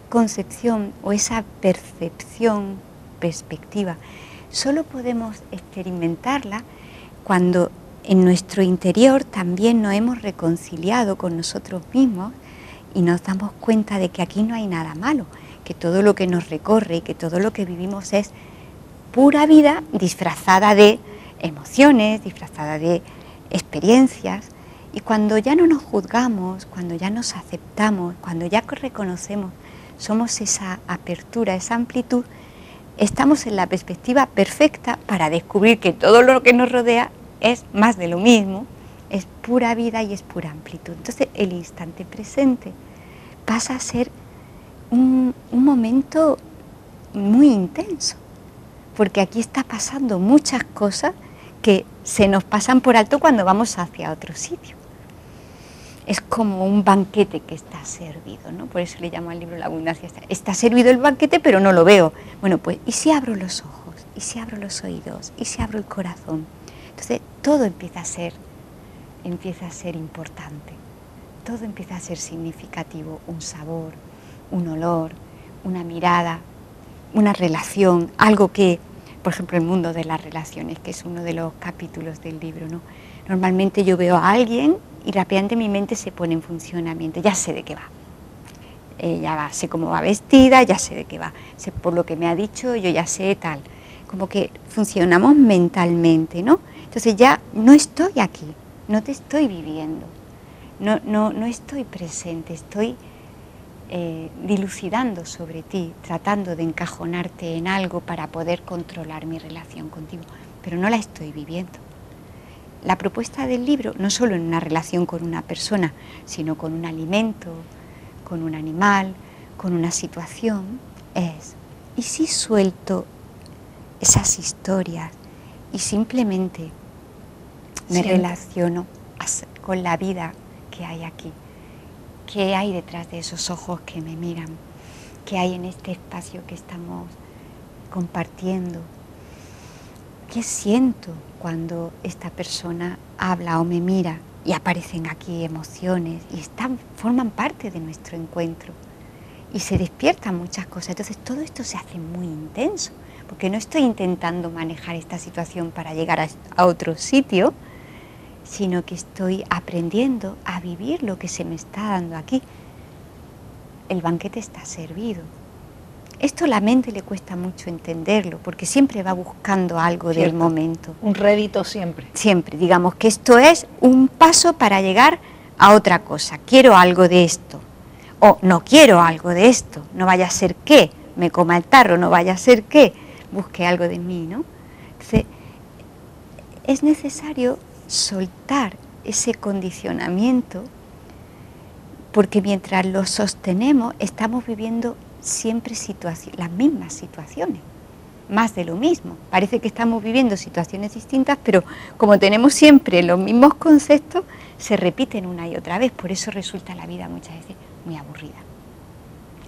concepción o esa percepción, perspectiva, solo podemos experimentarla cuando en nuestro interior también nos hemos reconciliado con nosotros mismos y nos damos cuenta de que aquí no hay nada malo, que todo lo que nos recorre y que todo lo que vivimos es pura vida disfrazada de emociones, disfrazada de experiencias. Y cuando ya no nos juzgamos, cuando ya nos aceptamos, cuando ya reconocemos, somos esa apertura, esa amplitud, estamos en la perspectiva perfecta para descubrir que todo lo que nos rodea es más de lo mismo, es pura vida y es pura amplitud. Entonces el instante presente pasa a ser un, momento muy intenso, porque aquí está pasando muchas cosas que se nos pasan por alto cuando vamos hacia otro sitio. Es como un banquete que está servido, ¿no? Por eso le llamo al libro La abundancia. Está servido el banquete, pero no lo veo. Bueno, pues, ¿y si abro los ojos? ¿Y si abro los oídos? ¿Y si abro el corazón? Entonces, todo empieza a ser, empieza a ser importante. Todo empieza a ser significativo, un sabor, un olor, una mirada, una relación, algo que, por ejemplo, el mundo de las relaciones, que es uno de los capítulos del libro, ¿no? Normalmente yo veo a alguien y rápidamente mi mente se pone en funcionamiento, ya sé de qué va. ya va, sé cómo va vestida, ya sé de qué va. Sé por lo que me ha dicho, yo ya sé tal. Como que funcionamos mentalmente, ¿no? Entonces ya no estoy aquí, no te estoy viviendo, no, no, no estoy presente, estoy eh, dilucidando sobre ti, tratando de encajonarte en algo para poder controlar mi relación contigo, pero no la estoy viviendo. La propuesta del libro, no solo en una relación con una persona, sino con un alimento, con un animal, con una situación, es, ¿y si suelto esas historias y simplemente me relaciono con la vida que hay aquí? ¿Qué hay detrás de esos ojos que me miran? ¿Qué hay en este espacio que estamos compartiendo? ¿Qué siento cuando esta persona habla o me mira y aparecen aquí emociones y están, forman parte de nuestro encuentro? Y se despiertan muchas cosas. Entonces todo esto se hace muy intenso, porque no estoy intentando manejar esta situación para llegar a, a otro sitio, sino que estoy aprendiendo a vivir lo que se me está dando aquí. El banquete está servido. Esto a la mente le cuesta mucho entenderlo, porque siempre va buscando algo del momento. Un rédito siempre. Siempre, digamos que esto es un paso para llegar a otra cosa. Quiero algo de esto. O no quiero algo de esto. No vaya a ser que me coma el tarro, no vaya a ser que busque algo de mí, ¿no? Entonces, es necesario soltar ese condicionamiento, porque mientras lo sostenemos estamos viviendo siempre las mismas situaciones, más de lo mismo. Parece que estamos viviendo situaciones distintas, pero como tenemos siempre los mismos conceptos, se repiten una y otra vez. Por eso resulta la vida muchas veces muy aburrida,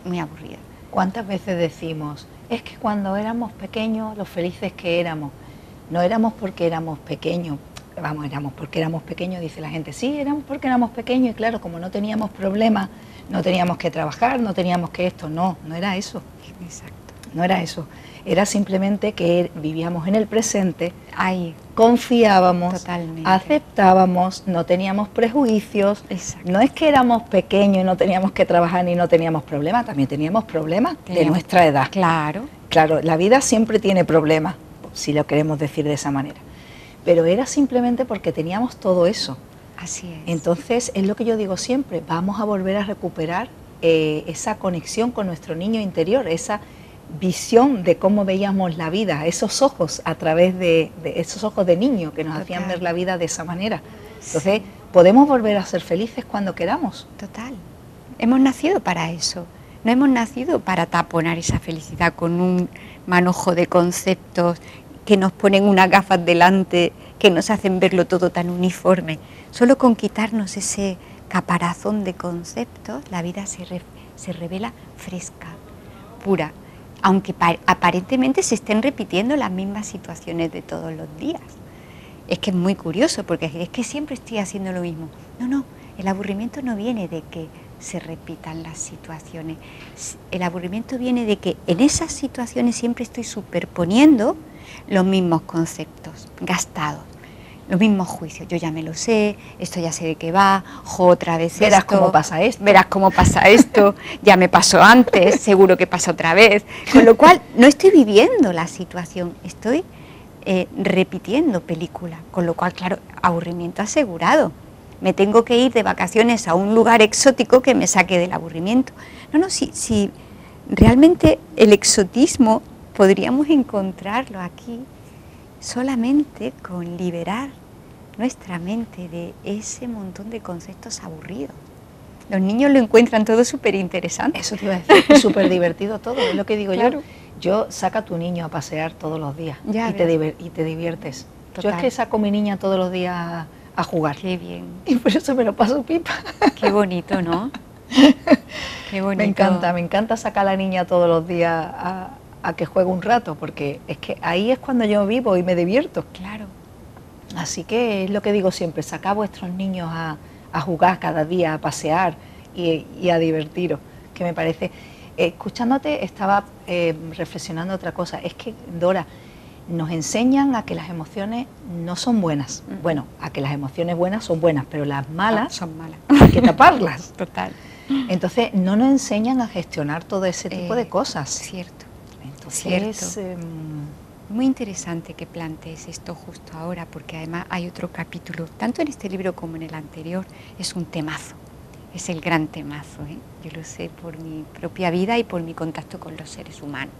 muy aburrida. ¿Cuántas veces decimos, es que cuando éramos pequeños, los felices que éramos, no éramos porque éramos pequeños, vamos, éramos porque éramos pequeños, dice la gente, sí, éramos porque éramos pequeños y claro, como no teníamos problemas, no teníamos que trabajar, no teníamos que esto, no, no era eso. Exacto. No era eso. Era simplemente que vivíamos en el presente, ahí confiábamos, aceptábamos, no teníamos prejuicios. No es que éramos pequeños y no teníamos que trabajar ni no teníamos problemas, también teníamos problemas de nuestra edad. Claro. Claro, la vida siempre tiene problemas, si lo queremos decir de esa manera pero era simplemente porque teníamos todo eso. Así es. Entonces, es lo que yo digo siempre, vamos a volver a recuperar eh, esa conexión con nuestro niño interior, esa visión de cómo veíamos la vida, esos ojos a través de, esos ojos de niño que nos hacían ver la vida de esa manera. Entonces, podemos volver a ser felices cuando queramos. Total. Hemos nacido para eso. No hemos nacido para taponar esa felicidad con un manojo de conceptos que nos ponen unas gafas delante que nos hacen verlo todo tan uniforme. Solo con quitarnos ese caparazón de conceptos, la vida se, se revela fresca, pura, aunque aparentemente se estén repitiendo las mismas situaciones de todos los días. Es que es muy curioso, porque es que siempre estoy haciendo lo mismo. No, no, el aburrimiento no viene de que se repitan las situaciones. El aburrimiento viene de que en esas situaciones siempre estoy superponiendo los mismos conceptos gastados los mismos juicios. Yo ya me lo sé, esto ya sé de qué va, jo, otra vez verás cómo pasa esto. Verás cómo pasa esto, ya me pasó antes, seguro que pasa otra vez. Con lo cual, no estoy viviendo la situación, estoy eh, repitiendo película. Con lo cual, claro, aburrimiento asegurado. Me tengo que ir de vacaciones a un lugar exótico que me saque del aburrimiento. No, no, si, si realmente el exotismo podríamos encontrarlo aquí solamente con liberar nuestra mente de ese montón de conceptos aburridos. Los niños lo encuentran todo súper interesante. Eso te iba a decir, súper divertido todo, es lo que digo yo. Yo saca a tu niño a pasear todos los días y, te y te diviertes. Yo es que saco a mi niña todos los días a jugar. Qué bien. Y por eso me lo paso pipa. Qué bonito, ¿no? Qué bonito. Me encanta, me encanta sacar a la niña todos los días a, a que juegue un rato, porque es que ahí es cuando yo vivo y me divierto. Claro. Así que es lo que digo siempre, saca a vuestros niños a, jugar cada día, a pasear y, a divertiros, que me parece... escuchándote estaba eh, reflexionando otra cosa, es que Dora, nos enseñan a que las emociones no son buenas. Mm. Bueno, a que las emociones buenas son buenas, pero las malas son malas. Hay que taparlas. Total. Entonces, no nos enseñan a gestionar todo ese tipo de eh, cosas. Cierto. Cierto. Em, muy interesante que plantees esto justo ahora, porque además hay otro capítulo, tanto en este libro como en el anterior, es un temazo, es el gran temazo. ¿eh? Yo lo sé por mi propia vida y por mi contacto con los seres humanos.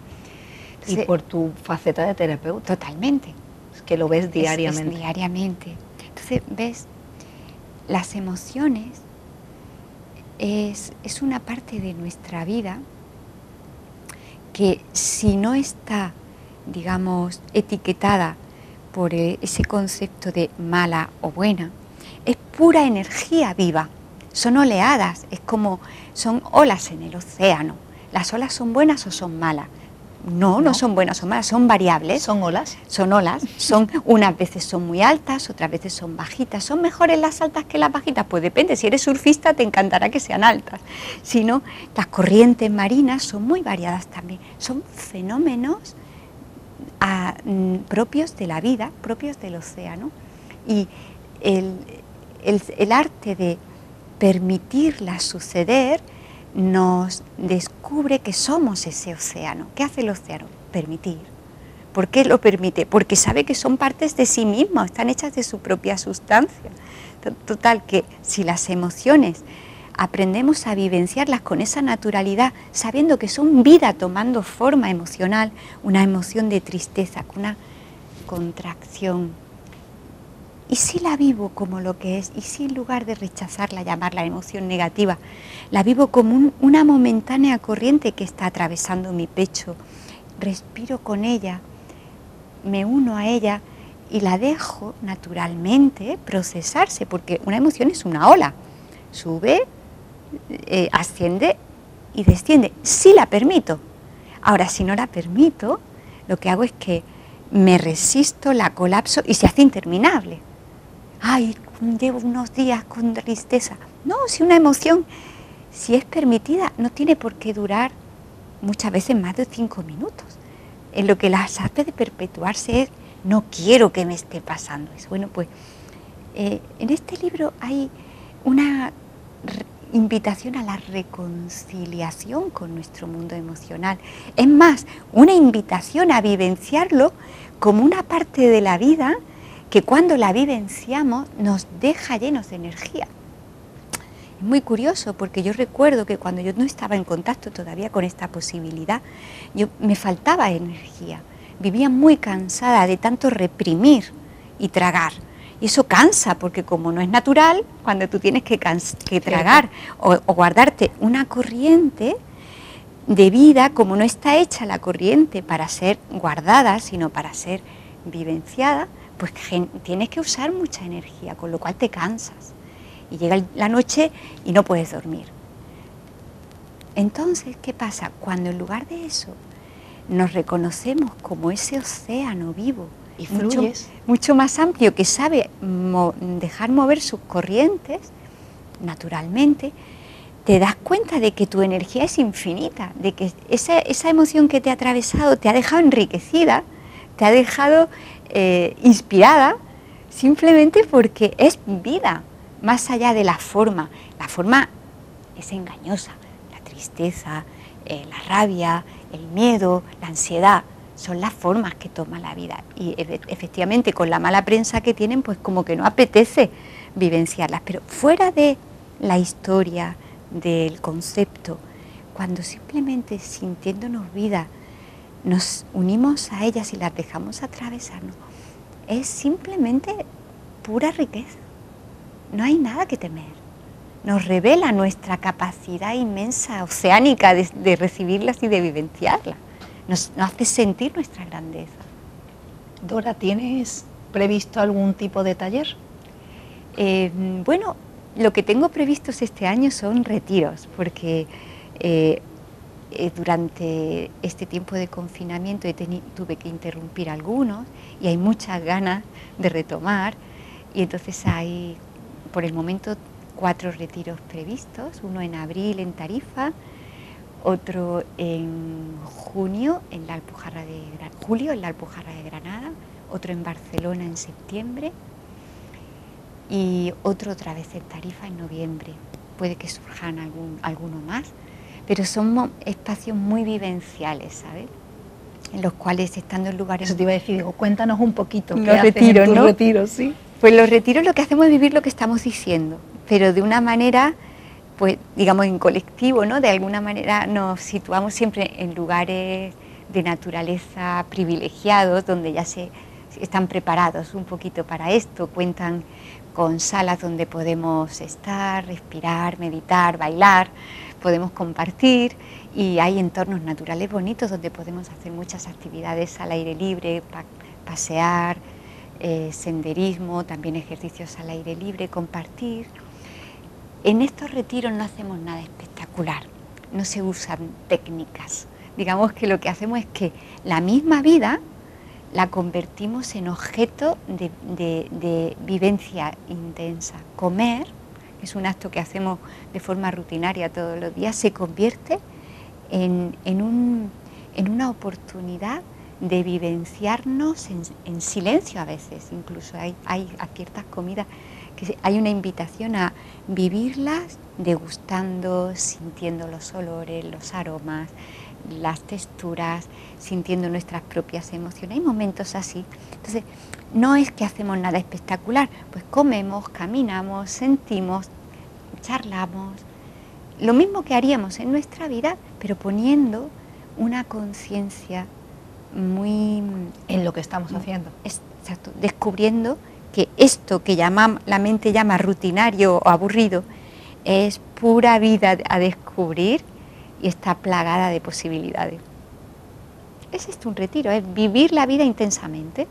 y por tu faceta de terapeuta. Totalmente. Es que lo ves diariamente. diariamente. Entonces, ves, las emociones es, es una parte de nuestra vida que si no está digamos, etiquetada por eh, ese concepto de mala o buena, es pura energía viva. Son oleadas, es como son olas en el océano. ¿Las olas son buenas o son malas? No, no, son buenas o malas, son variables. ¿Son olas? Son olas, son, unas veces son muy altas, otras veces son bajitas. ¿Son mejores las altas que las bajitas? Pues depende, si eres surfista te encantará que sean altas. Si no, las corrientes marinas son muy variadas también. Son fenómenos Mm, propios de la vida, propios del océano. Y el, arte de permitirla suceder nos descubre que somos ese océano. ¿Qué hace el océano? Permitir. ¿Por qué lo permite? Porque sabe que son partes de sí mismo, están hechas de su propia sustancia. Total, que si las emociones aprendemos a vivenciarlas con esa naturalidad, sabiendo que son vida tomando forma emocional, una emoción de tristeza, una contracción. Y si la vivo como lo que es, y si en lugar de rechazarla, llamarla emoción negativa, la vivo como una momentánea corriente que está atravesando mi pecho, respiro con ella, me uno a ella y la dejo naturalmente procesarse, porque una emoción es una ola, sube, eh, asciende y desciende, si la permito. Ahora, si no la permito, lo que hago es que me resisto, la colapso y se hace interminable. Ay, llevo unos días con tristeza. No, si una emoción, si es permitida, no tiene por qué durar muchas veces más de cinco minutos. En lo que las hace de perpetuarse es, no quiero que me esté pasando eso. Bueno, pues eh, en este libro hay una invitación a la reconciliación con nuestro mundo emocional. Es más, una invitación a vivenciarlo como una parte de la vida que cuando la vivenciamos nos deja llenos de energía. Es muy curioso porque yo recuerdo que cuando yo no estaba en contacto todavía con esta posibilidad, yo me faltaba energía. Vivía muy cansada de tanto reprimir y tragar y eso cansa, porque como no es natural, cuando tú tienes que, tragar o, guardarte una corriente de vida, como no está hecha la corriente para ser guardada, sino para ser vivenciada, pues tienes que usar mucha energía, con lo cual te cansas. Y llega la noche y no puedes dormir. Entonces, ¿qué pasa? Cuando en lugar de eso nos reconocemos como ese océano vivo, y Mucho, más amplio, que sabe dejar mover sus corrientes naturalmente, te das cuenta de que tu energía es infinita, de que esa, esa emoción que te ha atravesado te ha dejado enriquecida te ha dejado eh, inspirada simplemente porque es vida, más allá de la forma. La forma es engañosa, la tristeza, eh, la rabia, el miedo, la ansiedad, son las formas que toma la vida. Y efectivamente con la mala prensa que tienen, pues como que no apetece vivenciarlas. Pero fuera de la historia, del concepto, cuando simplemente sintiéndonos vida, nos unimos a ellas y las dejamos atravesarnos, es simplemente pura riqueza. No hay nada que temer. Nos revela nuestra capacidad inmensa, oceánica, de, recibirlas y de vivenciarlas. Nos, hace sentir nuestra grandeza. Dora, ¿tienes previsto algún tipo de taller? Eh, bueno, lo que tengo previstos este año son retiros, porque eh, eh, durante este tiempo de confinamiento tuve que interrumpir algunos y hay muchas ganas de retomar y entonces hay por el momento cuatro retiros previstos, uno en abril en Tarifa, otro en junio en la Alpujarra de julio en la Alpujarra de Granada, otro en Barcelona en septiembre y otro otra vez en Tarifa en noviembre. Puede que surjan algún, alguno más pero son espacios muy vivenciales, ¿sabes? En los cuales estando en lugares... Eso te iba a decir, digo, cuéntanos un poquito. Los retiros, ¿no? retiros, sí. Pues los retiros lo que hacemos es vivir lo que estamos diciendo, pero de una manera, pues digamos en colectivo, ¿no? De alguna manera nos situamos siempre en lugares de naturaleza privilegiados, donde ya se están preparados un poquito para esto, cuentan con salas donde podemos estar, respirar, meditar, bailar, podemos compartir y hay entornos naturales bonitos donde podemos hacer muchas actividades al aire libre, pasear, eh, senderismo, también ejercicios al aire libre, compartir. En estos retiros no hacemos nada espectacular, no se usan técnicas. Digamos que lo que hacemos es que la misma vida la convertimos en objeto de, de vivencia intensa. Comer es un acto que hacemos de forma rutinaria todos los días, se convierte en, una oportunidad de vivenciarnos en, silencio a veces, incluso hay, hay ciertas comidas que hay una invitación a vivirlas degustando, sintiendo los olores, los aromas, las texturas, sintiendo nuestras propias emociones. Hay momentos así. Entonces, no es que hacemos nada espectacular, pues comemos, caminamos, sentimos, charlamos, lo mismo que haríamos en nuestra vida, pero poniendo una conciencia muy... En lo que estamos haciendo. Exacto, descubriendo que esto que la mente llama rutinario o aburrido es pura vida a descubrir y está plagada de posibilidades. Es esto un retiro, es vivir la vida intensamente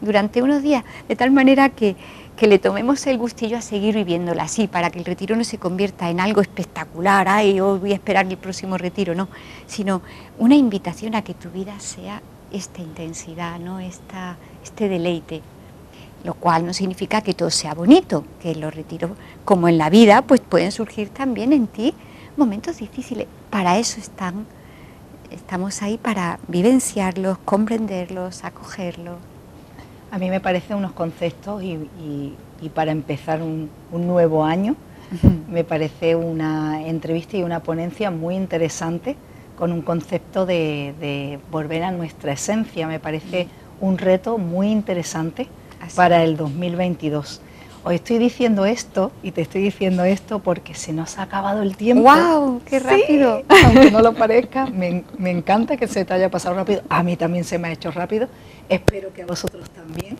durante unos días, de tal manera que, le tomemos el gustillo a seguir viviéndola así, para que el retiro no se convierta en algo espectacular, ay, voy a esperar el próximo retiro, no, sino una invitación a que tu vida sea esta intensidad, ¿no? Esta, este deleite, lo cual no significa que todo sea bonito, que los retiros, como en la vida, pues pueden surgir también en ti momentos difíciles. Para eso están, estamos ahí para vivenciarlos, comprenderlos, acogerlos. A mí me parecen unos conceptos y, para empezar un, nuevo año, me parece una entrevista y una ponencia muy interesante con un concepto de, volver a nuestra esencia. Me parece un reto muy interesante para el 2022. Hoy estoy diciendo esto y te estoy diciendo esto porque se nos ha acabado el tiempo. ¡Wow! ¡Qué rápido! aunque no lo parezca, me, encanta que se te haya pasado rápido. A mí también se me ha hecho rápido. Espero que a vosotros también.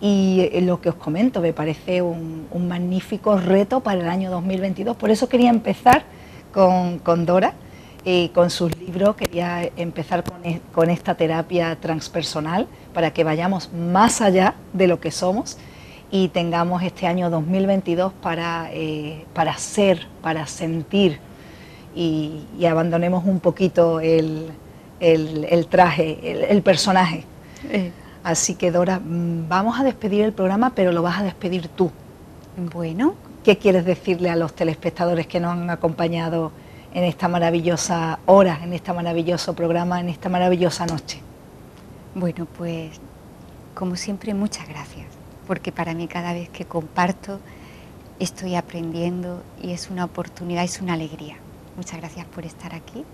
Y eh, lo que os comento me parece un, magnífico reto para el año 2022. Por eso quería empezar con, Dora. y con sus libros, quería empezar con, e, con esta terapia transpersonal para que vayamos más allá de lo que somos y tengamos este año 2022 para, eh, para ser, para sentir y, abandonemos un poquito el, traje, el, personaje. Eh. Así que Dora, mm, vamos a despedir el programa, pero lo vas a despedir tú. Bueno. ¿Qué quieres decirle a los telespectadores que nos han acompañado en esta maravillosa hora, en este maravilloso programa, en esta maravillosa noche? Bueno, pues como siempre muchas gracias, porque para mí cada vez que comparto estoy aprendiendo y es una oportunidad, es una alegría. Muchas gracias por estar aquí,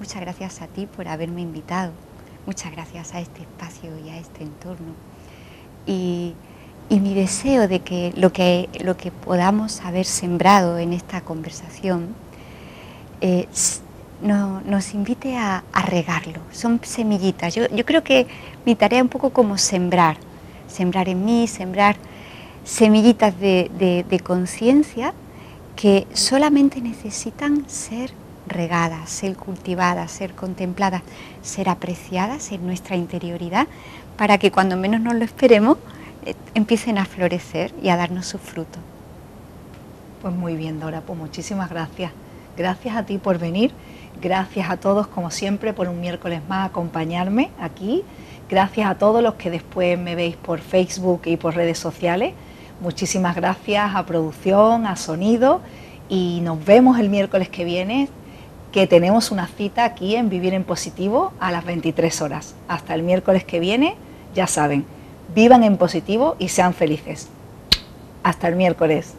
muchas gracias a ti por haberme invitado, muchas gracias a este espacio y a este entorno. Y, mi deseo de que lo, que lo que podamos haber sembrado en esta conversación eh, nos invite a, regarlo. Son semillitas. Yo, creo que mi tarea es un poco como sembrar, sembrar en mí, sembrar semillitas de, conciencia que solamente necesitan ser regadas, ser cultivadas, ser contempladas, ser apreciadas en nuestra interioridad, para que cuando menos nos lo esperemos eh, empiecen a florecer y a darnos su fruto. Pues muy bien, Dora, pues muchísimas gracias. Gracias a ti por venir Gracias a todos, como siempre, por un miércoles más acompañarme aquí. Gracias a todos los que después me veis por Facebook y por redes sociales. Muchísimas gracias a producción, a sonido y nos vemos el miércoles que viene, que tenemos una cita aquí en Vivir en Positivo a las 23 horas. Hasta el miércoles que viene, ya saben, vivan en positivo y sean felices. Hasta el miércoles.